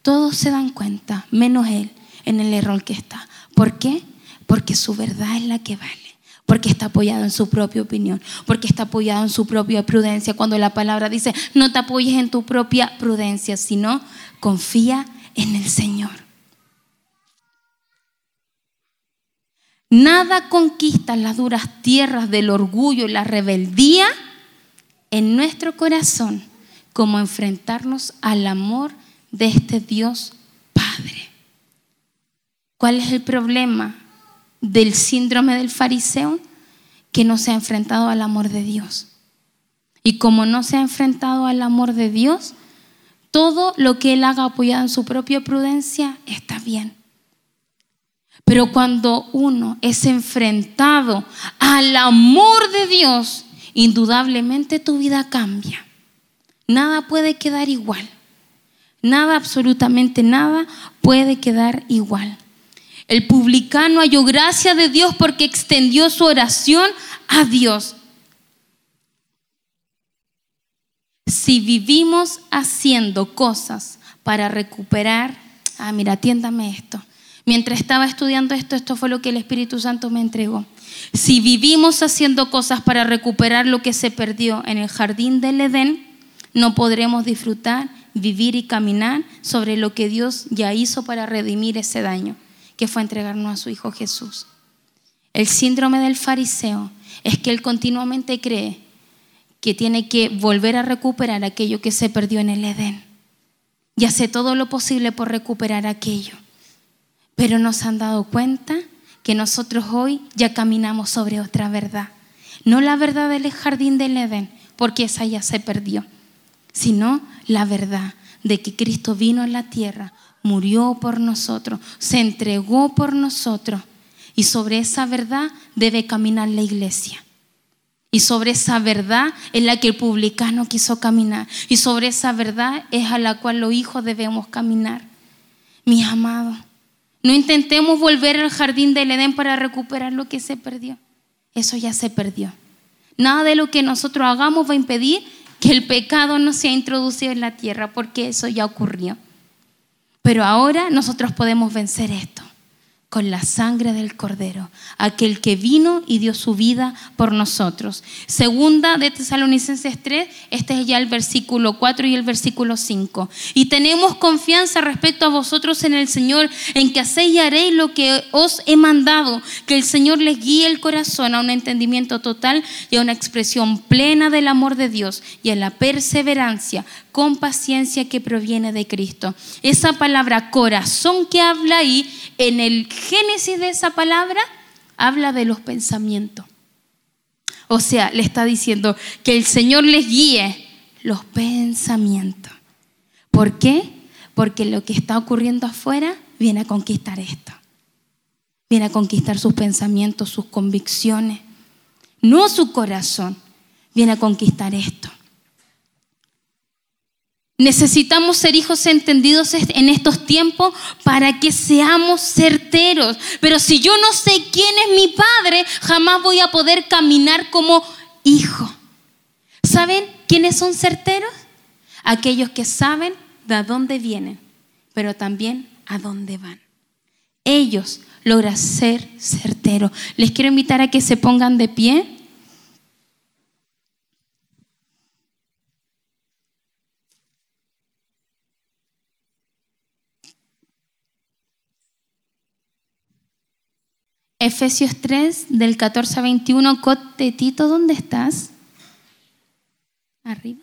Todos se dan cuenta, menos él, en el error que está. ¿Por qué? Porque su verdad es la que vale. Porque está apoyado en su propia opinión. Porque está apoyado en su propia prudencia. Cuando la palabra dice, no te apoyes en tu propia prudencia, sino confía en el Señor. Nada conquista las duras tierras del orgullo y la rebeldía en nuestro corazón como enfrentarnos al amor de este Dios Padre. ¿Cuál es el problema del síndrome del fariseo? Que no se ha enfrentado al amor de Dios. Y como no se ha enfrentado al amor de Dios, todo lo que él haga apoyado en su propia prudencia está bien. Pero cuando uno es enfrentado al amor de Dios, indudablemente tu vida cambia. Nada puede quedar igual. Nada, absolutamente nada puede quedar igual. El publicano halló gracia de Dios porque extendió su oración a Dios. Si vivimos haciendo cosas para recuperar, ah, mira, atiéndame esto. Mientras estaba estudiando esto, esto fue lo que el Espíritu Santo me entregó. Si vivimos haciendo cosas para recuperar lo que se perdió en el jardín del Edén, no podremos disfrutar, vivir y caminar sobre lo que Dios ya hizo para redimir ese daño, que fue entregarnos a su Hijo Jesús. El síndrome del fariseo es que él continuamente cree que tiene que volver a recuperar aquello que se perdió en el Edén y hace todo lo posible por recuperar aquello. Pero nos han dado cuenta que nosotros hoy ya caminamos sobre otra verdad. No la verdad del jardín del Edén, porque esa ya se perdió, sino la verdad de que Cristo vino a la tierra, murió por nosotros, se entregó por nosotros. Y sobre esa verdad debe caminar la iglesia. Y sobre esa verdad es la que el publicano quiso caminar. Y sobre esa verdad es a la cual los hijos debemos caminar. Mis amados, no intentemos volver al jardín del Edén para recuperar lo que se perdió. Eso ya se perdió. Nada de lo que nosotros hagamos va a impedir que el pecado no sea introducido en la tierra, porque eso ya ocurrió. Pero ahora nosotros podemos vencer esto con la sangre del cordero, aquel que vino y dio su vida por nosotros. Segunda de Tesalonicenses 3, este es ya el versículo 4 y el versículo 5. Y tenemos confianza respecto a vosotros en el Señor, en que hacéis y haréis lo que os he mandado, que el Señor les guíe el corazón a un entendimiento total y a una expresión plena del amor de Dios y a la perseverancia con paciencia que proviene de Cristo. Esa palabra corazón que habla ahí, en el génesis de esa palabra, habla de los pensamientos. O sea, le está diciendo que el Señor les guíe los pensamientos. ¿Por qué? Porque lo que está ocurriendo afuera viene a conquistar esto. Viene a conquistar sus pensamientos, sus convicciones, no su corazón. Viene a conquistar esto. Necesitamos ser hijos entendidos en estos tiempos para que seamos certeros. Pero si yo no sé quién es mi padre, jamás voy a poder caminar como hijo. ¿Saben quiénes son certeros? Aquellos que saben de dónde vienen, pero también a dónde van. Ellos logran ser certeros. Les quiero invitar a que se pongan de pie. Efesios 3, del 14 a 21, Cotetito, ¿dónde estás? Arriba.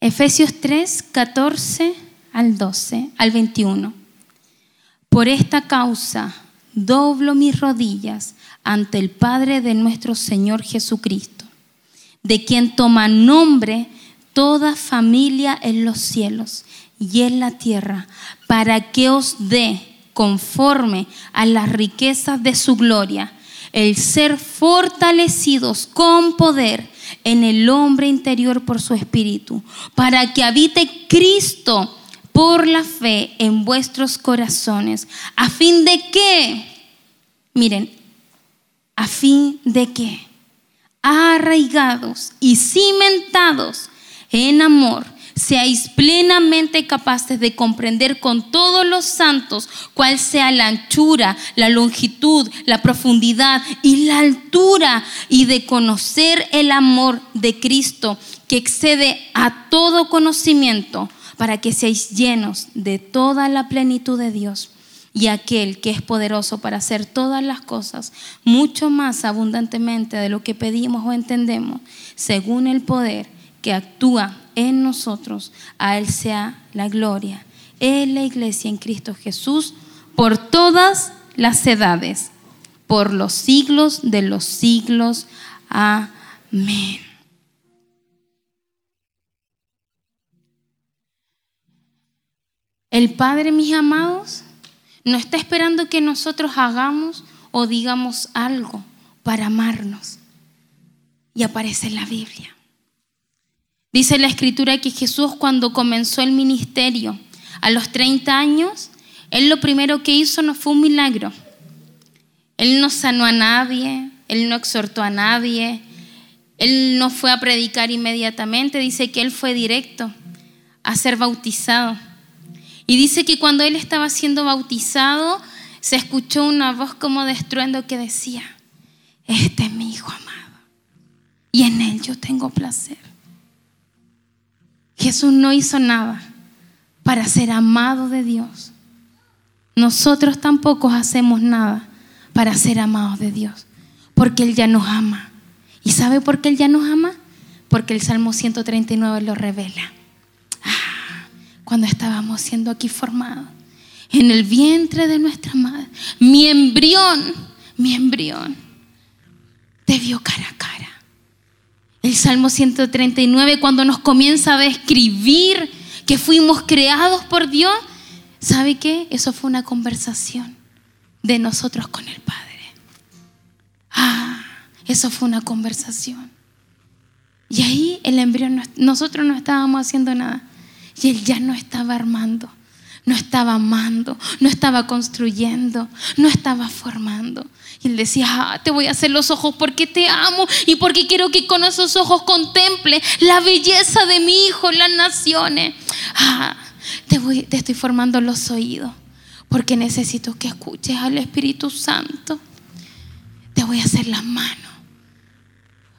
Efesios 3, 14 al 12, al 21. Por esta causa doblo mis rodillas ante el Padre de nuestro Señor Jesucristo, de quien toma nombre toda familia en los cielos y en la tierra, para que os dé conforme a las riquezas de su gloria, el ser fortalecidos con poder en el hombre interior por su espíritu, para que habite Cristo por la fe en vuestros corazones, a fin de que, miren, a fin de que, arraigados y cimentados en amor, seáis plenamente capaces de comprender con todos los santos cuál sea la anchura, la longitud, la profundidad y la altura y de conocer el amor de Cristo que excede a todo conocimiento para que seáis llenos de toda la plenitud de Dios. Y aquel que es poderoso para hacer todas las cosas mucho más abundantemente de lo que pedimos o entendemos, según el poder que actúa en nosotros, a Él sea la gloria en la iglesia en Cristo Jesús por todas las edades, por los siglos de los siglos. Amén. El Padre, mis amados, no está esperando que nosotros hagamos o digamos algo para amarnos. Y aparece en la Biblia. Dice la escritura que Jesús cuando comenzó el ministerio a los 30 años, Él lo primero que hizo no fue un milagro. Él no sanó a nadie, Él no exhortó a nadie, Él no fue a predicar inmediatamente, dice que Él fue directo a ser bautizado. Y dice que cuando Él estaba siendo bautizado, se escuchó una voz como de estruendo que decía, este es mi Hijo amado, y en Él yo tengo placer. Jesús no hizo nada para ser amado de Dios. Nosotros tampoco hacemos nada para ser amados de Dios, porque Él ya nos ama. ¿Y sabe por qué Él ya nos ama? Porque el Salmo 139 lo revela. Ah, cuando estábamos siendo aquí formados, en el vientre de nuestra madre, mi embrión, mi embrión, te vio cara a cara. El Salmo 139 cuando nos comienza a describir que fuimos creados por Dios, ¿sabe qué? Eso fue una conversación de nosotros con el Padre. Ah, eso fue una conversación. Y ahí el embrión, nosotros no estábamos haciendo nada. Y él ya no estaba armando, no estaba amando, no estaba construyendo, no estaba formando. Y él decía, ah, te voy a hacer los ojos porque te amo y porque quiero que con esos ojos contemple la belleza de mi hijo, las naciones. Ah, Te, voy, te estoy formando los oídos porque necesito que escuches al Espíritu Santo. Te voy a hacer las manos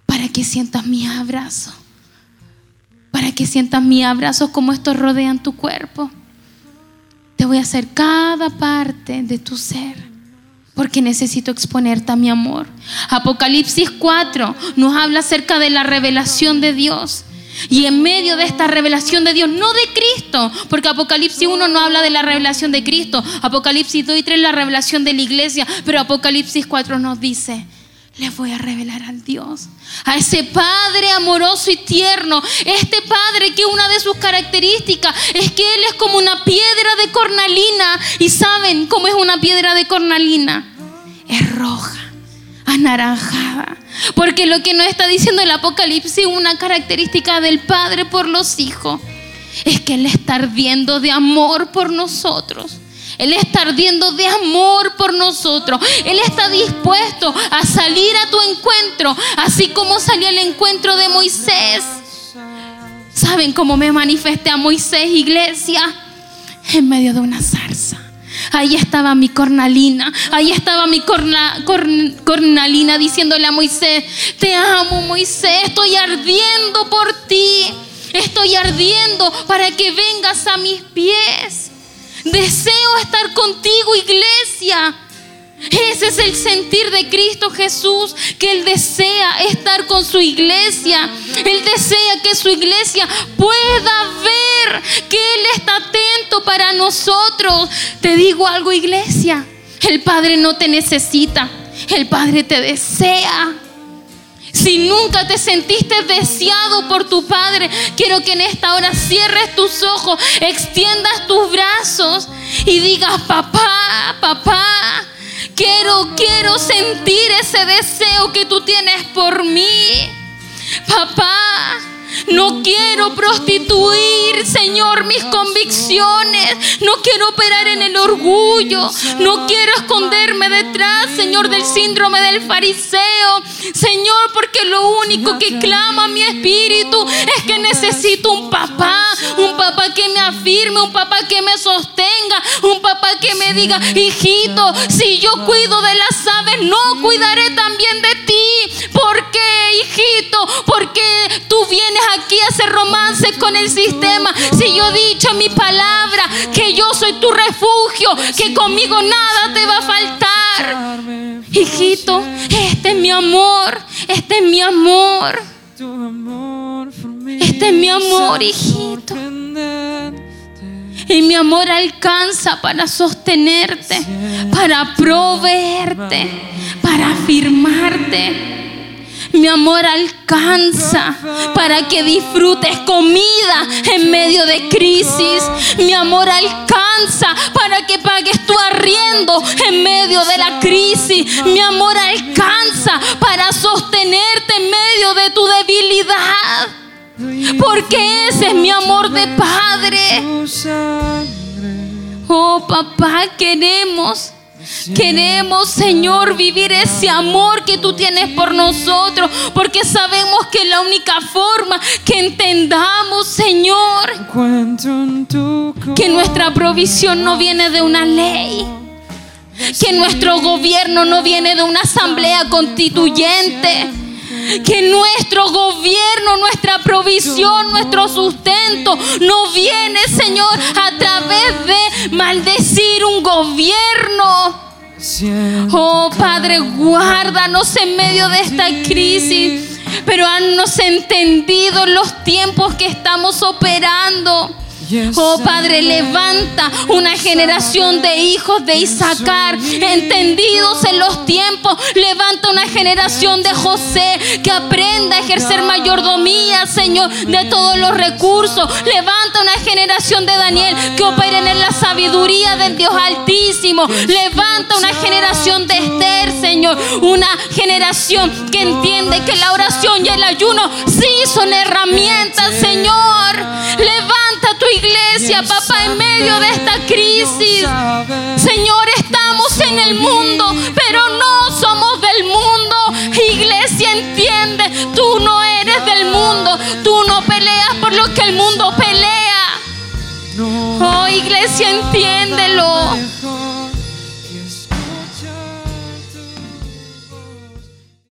para que sientas mi abrazo, para que sientas mi abrazo como estos rodean tu cuerpo. Te voy a hacer cada parte de tu ser porque necesito exponerte a mi amor. Apocalipsis 4 nos habla acerca de la revelación de Dios. Y en medio de esta revelación de Dios, no de Cristo, porque Apocalipsis 1 no habla de la revelación de Cristo, Apocalipsis 2 y 3 la revelación de la iglesia, pero Apocalipsis 4 nos dice, les voy a revelar al Dios, a ese Padre amoroso y tierno, este Padre que una de sus características es que Él es como una piedra de cornalina. ¿Y saben cómo es una piedra de cornalina? Es roja, anaranjada. Porque lo que nos está diciendo el Apocalipsis, una característica del Padre por los hijos, es que Él está ardiendo de amor por nosotros. Él está ardiendo de amor por nosotros. Él está dispuesto a salir a tu encuentro, así como salió el encuentro de Moisés. ¿Saben cómo me manifesté a Moisés, iglesia? En medio de una zarza. Ahí estaba mi cornalina, ahí estaba mi cornalina diciéndole a Moisés, te amo Moisés, estoy ardiendo por ti, estoy ardiendo para que vengas a mis pies. Deseo estar contigo, iglesia. Ese es el sentir de Cristo Jesús, que Él desea estar con su iglesia. Él desea que su iglesia pueda ver que Él está atento para nosotros. Te digo algo, iglesia. El Padre no te necesita, el Padre te desea. Si nunca te sentiste deseado por tu Padre, quiero que en esta hora cierres tus ojos, extiendas tus brazos y digas, papá, papá, quiero, quiero sentir ese deseo que tú tienes por mí. Papá, no quiero prostituir, Señor, mis convicciones. No quiero operar en el orgullo. No quiero esconderme detrás, Señor, del síndrome del fariseo. Señor, porque lo único que clama mi espíritu es que necesito un papá. Un papá que me afirme, un papá que me sostenga, un papá que me diga, hijito, si yo cuido de las aves, no cuidaré también de ti. ¿Por qué, hijito? Porque tú vienes aquí a hacer romance con el sistema. Si yo he dicho mi palabra, que yo soy tu refugio, que conmigo nada te va a faltar. Hijito, este es mi amor, este es mi amor. Este es mi amor, hijito. Y mi amor alcanza para sostenerte, para proveerte, para afirmarte. Mi amor alcanza para que disfrutes comida en medio de crisis. Mi amor alcanza para que pagues tu arriendo en medio de la crisis. Mi amor alcanza para sostenerte en medio de tu debilidad. Porque ese es mi amor de Padre. Oh papá, queremos Queremos, Señor, vivir ese amor que tú tienes por nosotros, porque sabemos que la única forma que entendamos, Señor, que nuestra provisión no viene de una ley, que nuestro gobierno no viene de una asamblea constituyente que nuestro gobierno, nuestra provisión, nuestro sustento no viene, Señor, a través de maldecir un gobierno. Oh Padre, guárdanos en medio de esta crisis, pero hannos entendido los tiempos que estamos operando. Oh Padre, levanta una generación de hijos de Isaacar, entendidos en los tiempos. Levanta una generación de José que aprenda a ejercer mayordomía, Señor, de todos los recursos. Levanta una generación de Daniel que operen en la sabiduría del Dios Altísimo. Levanta una generación de Esther, Señor. Una generación que entiende que la oración y el ayuno sí son herramientas, Señor. Levanta tu iglesia, papá, en medio de esta crisis. Señor, estamos en el mundo, pero no somos del mundo. Iglesia, entiende, tú no eres del mundo. Tú no peleas por lo que el mundo pelea. Oh, iglesia, entiéndelo.